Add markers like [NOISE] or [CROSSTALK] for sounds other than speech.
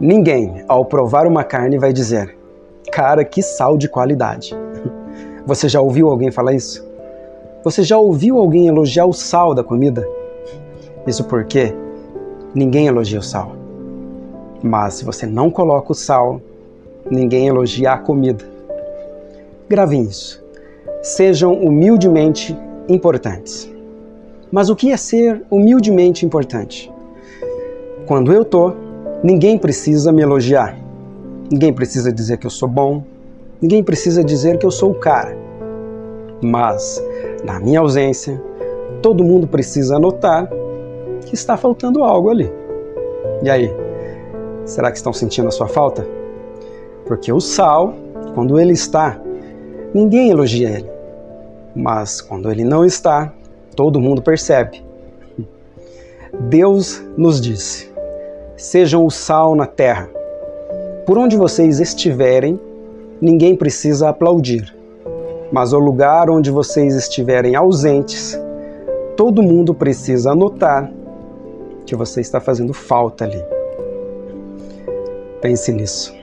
Ninguém, ao provar uma carne, vai dizer: Cara, que sal de qualidade. [LAUGHS] Você já ouviu alguém falar isso? Você já ouviu alguém elogiar o sal da comida? Isso porque ninguém elogia o sal. Mas se você não coloca o sal, ninguém elogia a comida. Gravem isso. Sejam humildemente importantes. Mas o que é ser humildemente importante? Quando eu tô, ninguém precisa me elogiar. Ninguém precisa dizer que eu sou bom. Ninguém precisa dizer que eu sou o cara. Mas, na minha ausência, todo mundo precisa notar que está faltando algo ali. E aí, será que estão sentindo a sua falta? Porque o sal, quando ele está, ninguém elogia ele. Mas quando ele não está, Todo mundo percebe. Deus nos disse: sejam o sal na terra. Por onde vocês estiverem, ninguém precisa aplaudir. Mas o lugar onde vocês estiverem ausentes, todo mundo precisa anotar que você está fazendo falta ali. Pense nisso.